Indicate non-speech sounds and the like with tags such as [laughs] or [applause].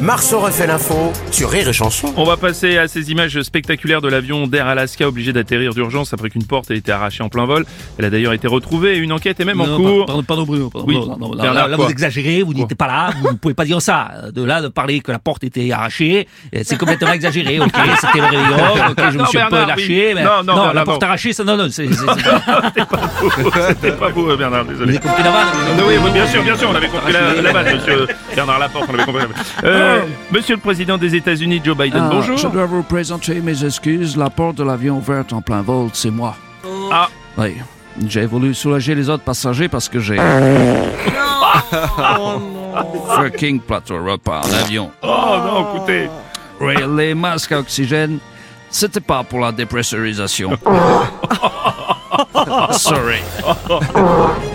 Marceau refait l'info sur Rire et Chanson. On va passer à ces images spectaculaires de l'avion d'Air Alaska obligé d'atterrir d'urgence après qu'une porte ait été arrachée en plein vol. Elle a d'ailleurs été retrouvée et une enquête est même en cours. Pardon, pardon, Bruno. Pardon, Oui. non, non, là, Bernard, vous exagérez, vous n'étiez pas là, vous ne pouvez pas dire ça. De là, de parler que la porte était arrachée, euh, c'est complètement exagéré. Ok, [laughs] c'était le réveillon, ok, je me Non, suis un peu Bernard, lâché, oui. mais Non, non, Bernard, la porte non. arrachée, ça, non, non, c'est, c'est, [laughs] c'est- C'était pas vous, Bernard, vous désolé. avez compris la vanne Non, oui, bien sûr, bien sûr, on avait compris la, vanne, monsieur Bernard Laporte, on avait compris la. Euh, monsieur le président des États-Unis, Joe Biden, Ah, bonjour. Je dois vous présenter mes excuses. La porte de l'avion ouverte en plein vol, c'est moi. Ah, Oui. J'ai voulu soulager les autres passagers parce que j'ai. [laughs] Fucking plateau repas en avion. oh non, écoutez. Oui, les masques à oxygène, c'était pas pour la dépressurisation. [laughs] Sorry. [laughs]